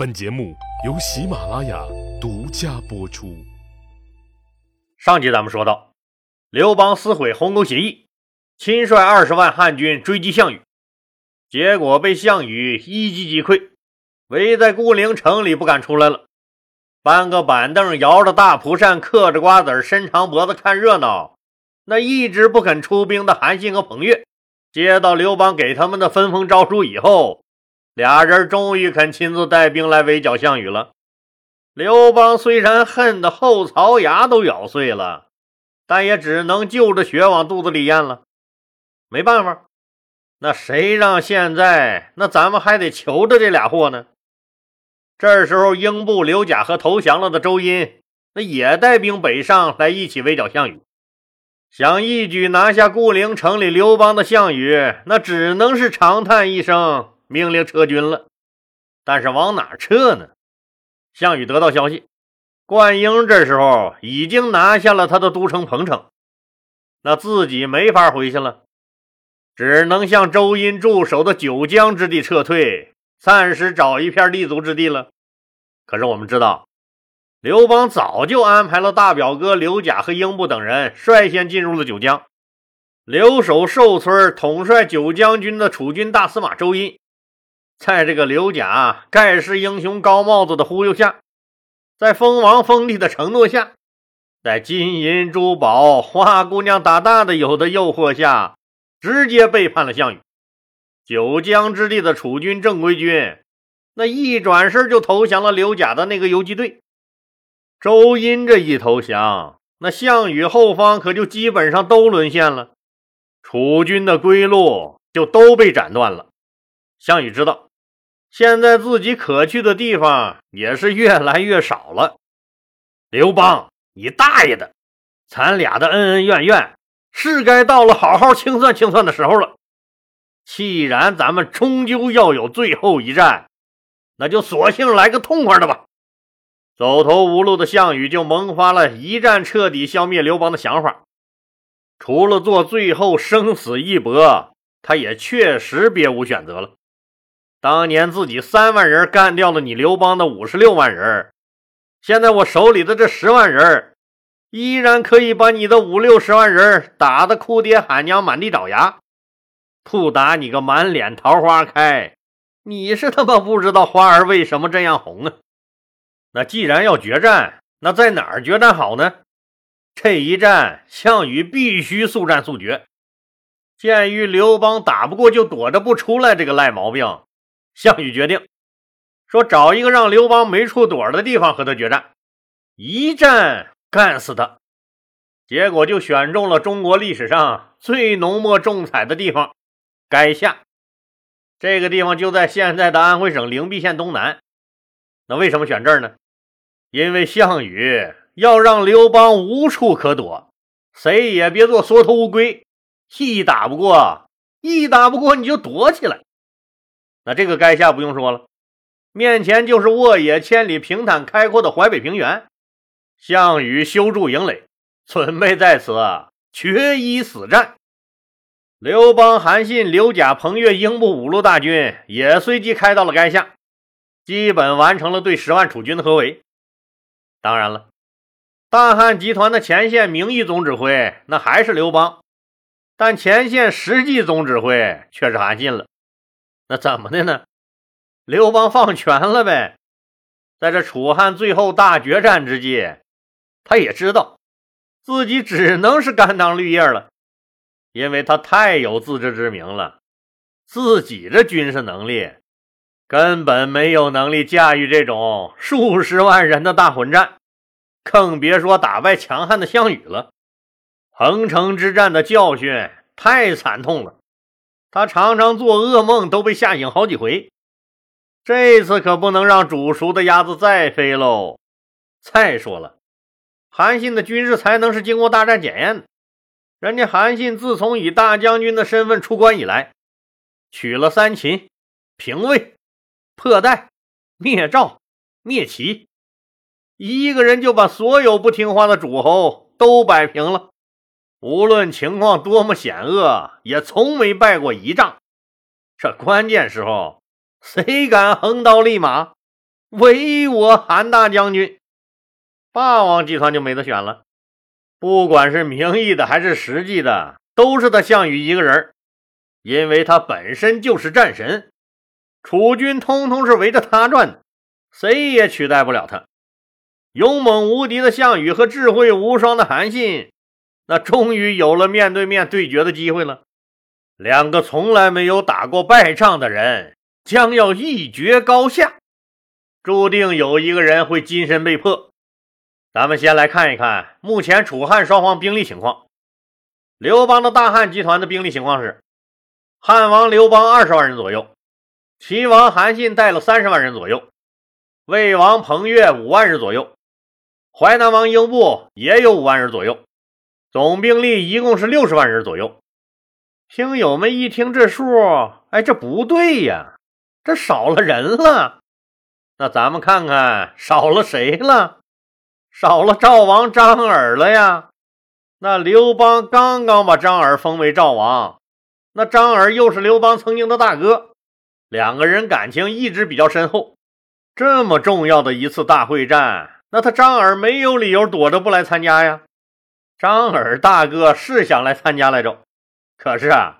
本节目由喜马拉雅独家播出。上集咱们说到，刘邦撕毁鸿沟协议，亲率二十万汉军追击项羽，结果被项羽一击击溃，围在固陵城里不敢出来了。搬个板凳，摇着大蒲扇，嗑着瓜子，伸长脖子看热闹。那一直不肯出兵的韩信和彭越，接到刘邦给他们的分封诏书以后。俩人终于肯亲自带兵来围剿项羽了。刘邦虽然恨得后槽牙都咬碎了，但也只能就着血往肚子里咽了。没办法，那谁让现在那咱们还得求着这俩货呢？这时候，英布、刘贾和投降了的周殷，那也带兵北上来一起围剿项羽，想一举拿下固陵城里刘邦的项羽，那只能是长叹一声。命令撤军了，但是往哪撤呢？项羽得到消息，灌婴这时候已经拿下了他的都城彭城，那自己没法回去了，只能向周殷驻守的九江之地撤退，暂时找一片立足之地了。可是我们知道，刘邦早就安排了大表哥刘贾和英布等人率先进入了九江，留守寿村统帅九江军的楚军大司马周殷。在这个刘贾盖世英雄高帽子的忽悠下，在封王封地的承诺下，在金银珠宝、花姑娘打大的有的诱惑下，直接背叛了项羽。九江之地的楚军正规军，那一转身就投降了刘贾的那个游击队。周殷这一投降，那项羽后方可就基本上都沦陷了，楚军的归路就都被斩断了。项羽知道。现在自己可去的地方也是越来越少了。刘邦，你大爷的！咱俩的恩恩怨怨，是该到了好好清算清算的时候了。既然咱们终究要有最后一战，那就索性来个痛快的吧。走投无路的项羽就萌发了一战彻底消灭刘邦的想法。除了做最后生死一搏，他也确实别无选择了。当年自己三万人干掉了你刘邦的五十六万人，现在我手里的这十万人，依然可以把你的五六十万人打得哭爹喊娘、满地找牙，不打你个满脸桃花开！你是他妈不知道花儿为什么这样红啊？那既然要决战，那在哪儿决战好呢？这一战，项羽必须速战速决。鉴于刘邦打不过就躲着不出来这个赖毛病。项羽决定说：“找一个让刘邦没处躲的地方和他决战，一战干死他。”结果就选中了中国历史上最浓墨重彩的地方——垓下。这个地方就在现在的安徽省灵璧县东南。那为什么选这儿呢？因为项羽要让刘邦无处可躲，谁也别做缩头乌龟。一打不过，一打不过你就躲起来。那这个垓下不用说了，面前就是沃野千里、平坦开阔的淮北平原。项羽修筑营垒，准备在此决一死战。刘邦、韩信、刘贾、彭越、英布五路大军也随即开到了垓下，基本完成了对十万楚军的合围。当然了，大汉集团的前线名义总指挥那还是刘邦，但前线实际总指挥却是韩信了。那怎么的呢？刘邦放权了呗。在这楚汉最后大决战之际，他也知道自己只能是甘当绿叶了，因为他太有自知之明了，自己的军事能力根本没有能力驾驭这种数十万人的大混战，更别说打败强悍的项羽了。彭城之战的教训太惨痛了。他常常做噩梦，都被吓醒好几回。这次可不能让煮熟的鸭子再飞喽！再说了，韩信的军事才能是经过大战检验的。人家韩信自从以大将军的身份出关以来，取了三秦、平魏、破代、灭赵、灭齐，一个人就把所有不听话的诸侯都摆平了。无论情况多么险恶，也从没败过一仗。这关键时候，谁敢横刀立马？唯我韩大将军。霸王集团就没得选了，不管是名义的还是实际的，都是他项羽一个人因为他本身就是战神，楚军通通是围着他转的，谁也取代不了他。勇猛无敌的项羽和智慧无双的韩信，那终于有了面对面对决的机会了。两个从来没有打过败仗的人，将要一决高下，注定有一个人会金身被破。咱们先来看一看目前楚汉双方兵力情况。刘邦的大汉集团的兵力情况是：汉王刘邦二十万人左右，齐王韩信带了三十万人左右，魏王彭越五万人左右。淮南王英布也有五万人左右，总兵力一共是六十万人左右。听友们一听这数，哎，这不对呀，这少了人了。那咱们看看少了谁了？少了赵王张耳了呀。那刘邦刚刚把张耳封为赵王，那张耳又是刘邦曾经的大哥，两个人感情一直比较深厚。这么重要的一次大会战。那他张耳没有理由躲着不来参加呀？张耳大哥是想来参加来着，可是啊，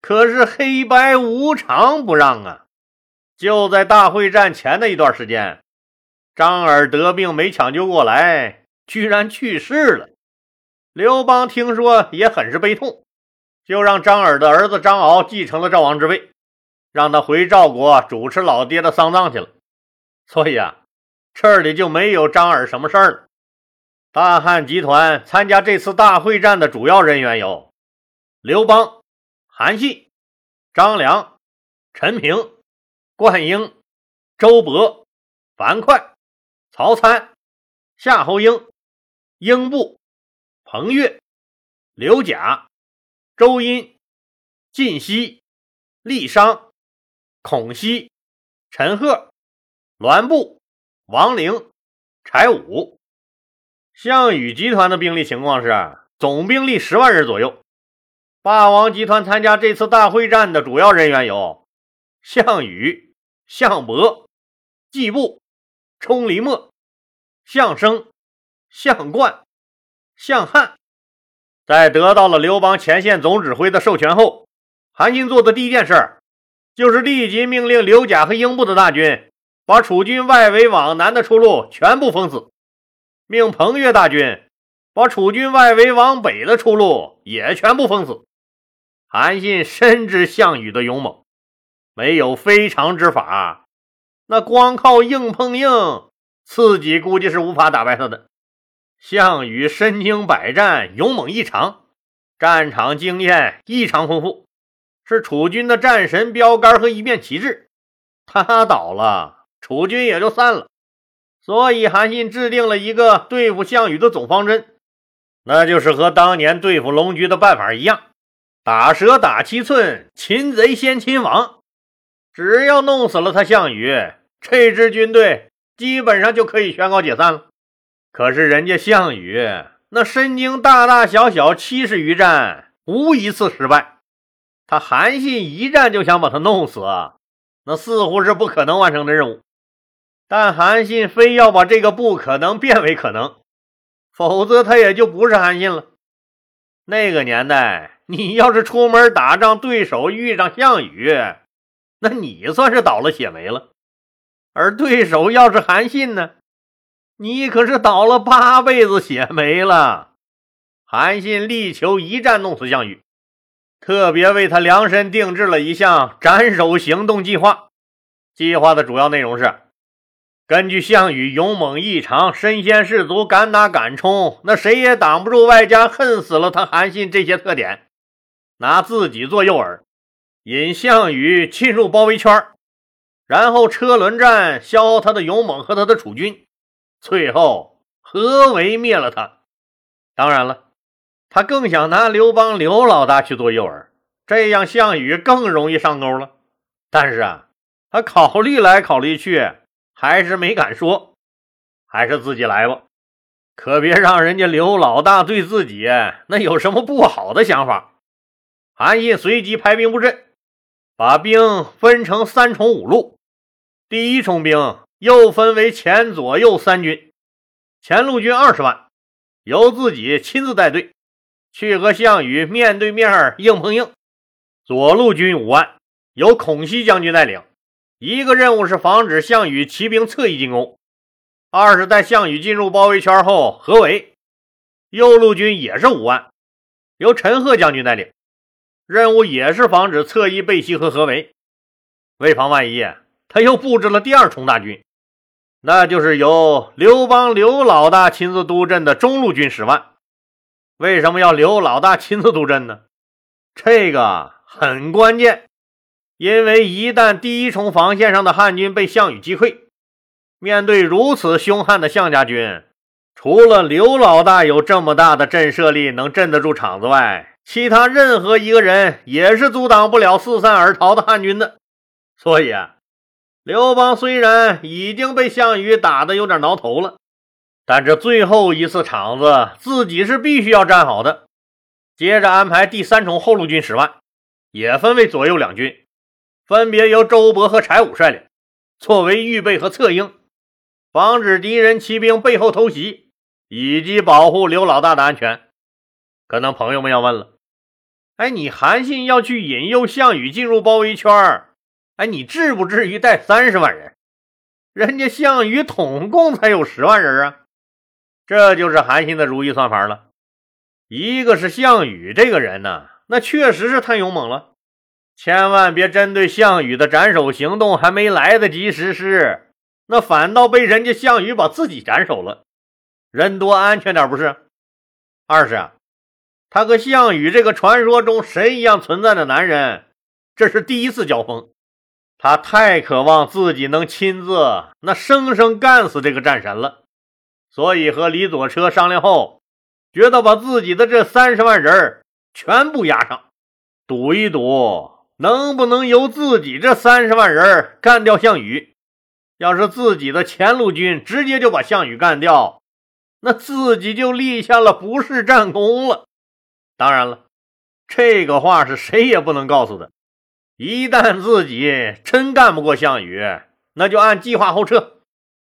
可是黑白无常不让啊！就在大会战前的一段时间，张耳得病没抢救过来，居然去世了。刘邦听说也很是悲痛，就让张耳的儿子张敖继承了赵王之位，让他回赵国主持老爹的丧葬去了。所以啊。这里就没有张耳什么事儿了。大汉集团参加这次大会战的主要人员有刘邦、韩信、张良、陈平、灌婴、周勃、樊哙、曹参、夏侯婴、英布、彭越、刘贾、周殷、晋西、郦商、孔熙、陈赫、栾布。王陵、柴武、项羽集团的兵力情况是总兵力十万人左右。霸王集团参加这次大会战的主要人员有项羽、项伯、季布、冲离墨、项生、项冠、项汉。在得到了刘邦前线总指挥的授权后，韩信做的第一件事就是立即命令刘贾和英布的大军。把楚军外围往南的出路全部封死，命彭越大军把楚军外围往北的出路也全部封死。韩信深知项羽的勇猛，没有非常之法，那光靠硬碰硬，自己估计是无法打败他的。项羽身经百战，勇猛异常，战场经验异常丰富，是楚军的战神标杆和一面旗帜。他倒了。楚军也就散了，所以韩信制定了一个对付项羽的总方针，那就是和当年对付龙驹的办法一样，打蛇打七寸，擒贼先擒王。只要弄死了他项羽，这支军队基本上就可以宣告解散了。可是人家项羽那身经大大小小七十余战，无一次失败，他韩信一战就想把他弄死，那似乎是不可能完成的任务。但韩信非要把这个不可能变为可能，否则他也就不是韩信了。那个年代，你要是出门打仗，对手遇上项羽，那你算是倒了血霉了；而对手要是韩信呢，你可是倒了八辈子血霉了。韩信力求一战弄死项羽，特别为他量身定制了一项斩首行动计划。计划的主要内容是。根据项羽勇猛异常、身先士卒、敢打敢冲，那谁也挡不住，外加恨死了他韩信这些特点，拿自己做诱饵，引项羽进入包围圈，然后车轮战消耗他的勇猛和他的楚军，最后合围灭了他。当然了，他更想拿刘邦刘老大去做诱饵，这样项羽更容易上钩了。但是啊，他考虑来考虑去。还是没敢说，还是自己来吧，可别让人家刘老大对自己那有什么不好的想法。韩信随即排兵布阵，把兵分成三重五路。第一重兵又分为前左右三军，前路军二十万，由自己亲自带队去和项羽面对面硬碰硬；左路军五万，由孔熙将军带领，一个任务是防止项羽骑兵侧翼进攻，二是在项羽进入包围圈后合围；右路军也是五万，由陈赫将军带领，任务也是防止侧翼背袭和合围。为防万一，他又布置了第二重大军。那就是由刘邦刘老大亲自督阵的中路军十万。为什么要刘老大亲自督阵呢？这个很关键，因为一旦第一重防线上的汉军被项羽击溃，面对如此凶悍的项家军，除了刘老大有这么大的震慑力能镇得住场子外，其他任何一个人也是阻挡不了四散而逃的汉军的。所以啊。刘邦虽然已经被项羽打得有点挠头了，但这最后一次场子自己是必须要站好的。接着安排第三重后路军十万，也分为左右两军，分别由周勃和柴武率领，作为预备和策应，防止敌人骑兵背后偷袭，以及保护刘老大的安全。可能朋友们要问了：哎，你韩信要去引诱项羽进入包围圈？哎，你至不至于带三十万人，人家项羽统共才有十万人啊！这就是韩信的如意算盘了。一个是项羽这个人呢，那确实是太勇猛了，千万别针对项羽的斩首行动还没来得及实施，那反倒被人家项羽把自己斩首了，人多安全点不是？二是啊，他和项羽这个传说中神一样存在的男人，这是第一次交锋。他太渴望自己能亲自那生生干死这个战神了，所以和李左车商量后，觉得把自己的这三十万人全部押上，赌一赌能不能由自己这三十万人干掉项羽。要是自己的前路军直接就把项羽干掉，那自己就立下了不世战功了。当然了，这个话是谁也不能告诉的。一旦自己真干不过项羽，那就按计划后撤，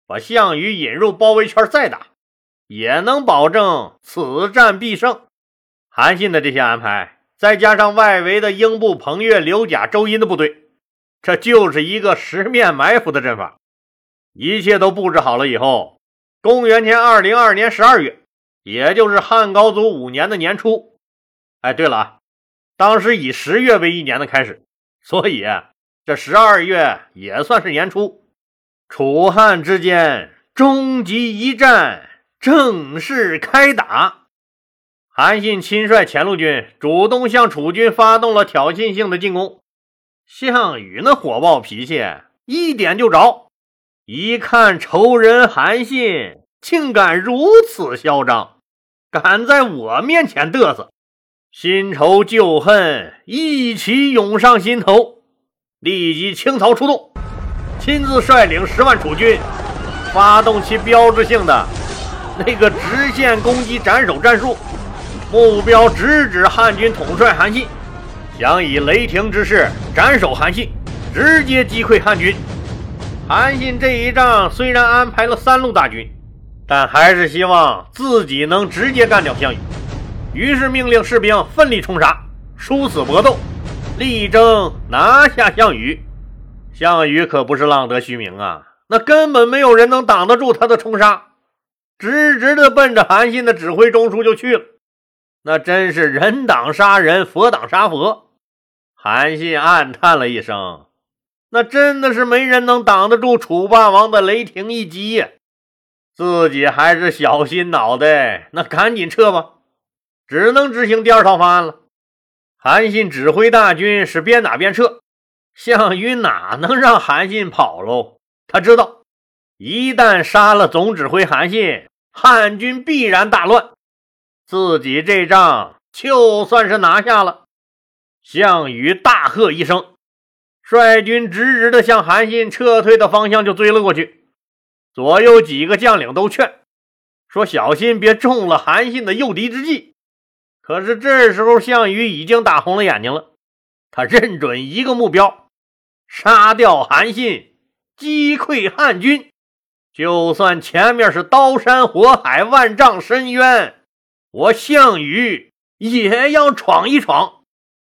把项羽引入包围圈再打，也能保证此战必胜。韩信的这些安排，再加上外围的英布、彭越、刘贾、周殷的部队，这就是一个十面埋伏的阵法。一切都布置好了以后，公元前二零二年十二月，也就是汉高祖五年的年初。哎，对了啊，当时以十月为一年的开始。所以，这十二月也算是年初，楚汉之间终极一战正式开打。韩信亲率前路军主动向楚军发动了挑衅性的进攻。项羽那火爆脾气一点就着，一看仇人韩信竟敢如此嚣张，敢在我面前嘚瑟。新仇旧恨一起涌上心头，立即倾巢出动，亲自率领十万楚军，发动其标志性的那个直线攻击斩首战术，目标直指汉军统帅韩信，想以雷霆之势斩首韩信，直接击溃汉军。韩信这一仗虽然安排了三路大军，但还是希望自己能直接干掉项羽。于是命令士兵奋力冲杀，殊死搏斗，力争拿下项羽。项羽可不是浪得虚名啊，那根本没有人能挡得住他的冲杀，直直的奔着韩信的指挥中枢就去了。那真是人挡杀人，佛挡杀佛。韩信暗叹了一声，那真的是没人能挡得住楚霸王的雷霆一击呀！自己还是小心脑袋，那赶紧撤吧。只能执行第二套方案了。韩信指挥大军是边打边撤，项羽哪能让韩信跑喽？他知道，一旦杀了总指挥韩信，汉军必然大乱，自己这仗就算是拿下了。项羽大喝一声，率军直直的向韩信撤退的方向就追了过去。左右几个将领都劝说：“小心别中了韩信的诱敌之计。”可是这时候，项羽已经打红了眼睛了。他认准一个目标，杀掉韩信，击溃汉军。就算前面是刀山火海、万丈深渊，我项羽也要闯一闯。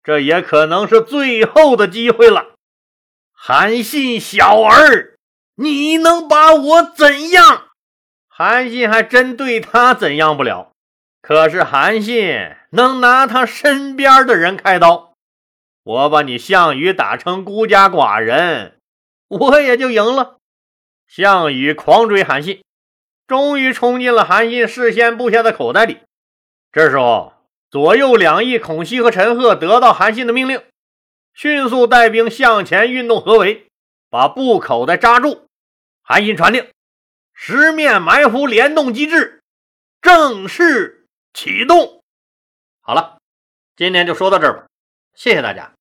这也可能是最后的机会了。韩信小儿，你能把我怎样？韩信还真对他怎样不了。可是韩信能拿他身边的人开刀，我把你项羽打成孤家寡人，我也就赢了。项羽狂追韩信，终于冲进了韩信事先布下的口袋里。这时候，左右两翼孔熙和陈赫得到韩信的命令，迅速带兵向前运动合围，把布口袋扎住。韩信传令，十面埋伏联动机制正式。启动，好了，今天就说到这儿吧，谢谢大家。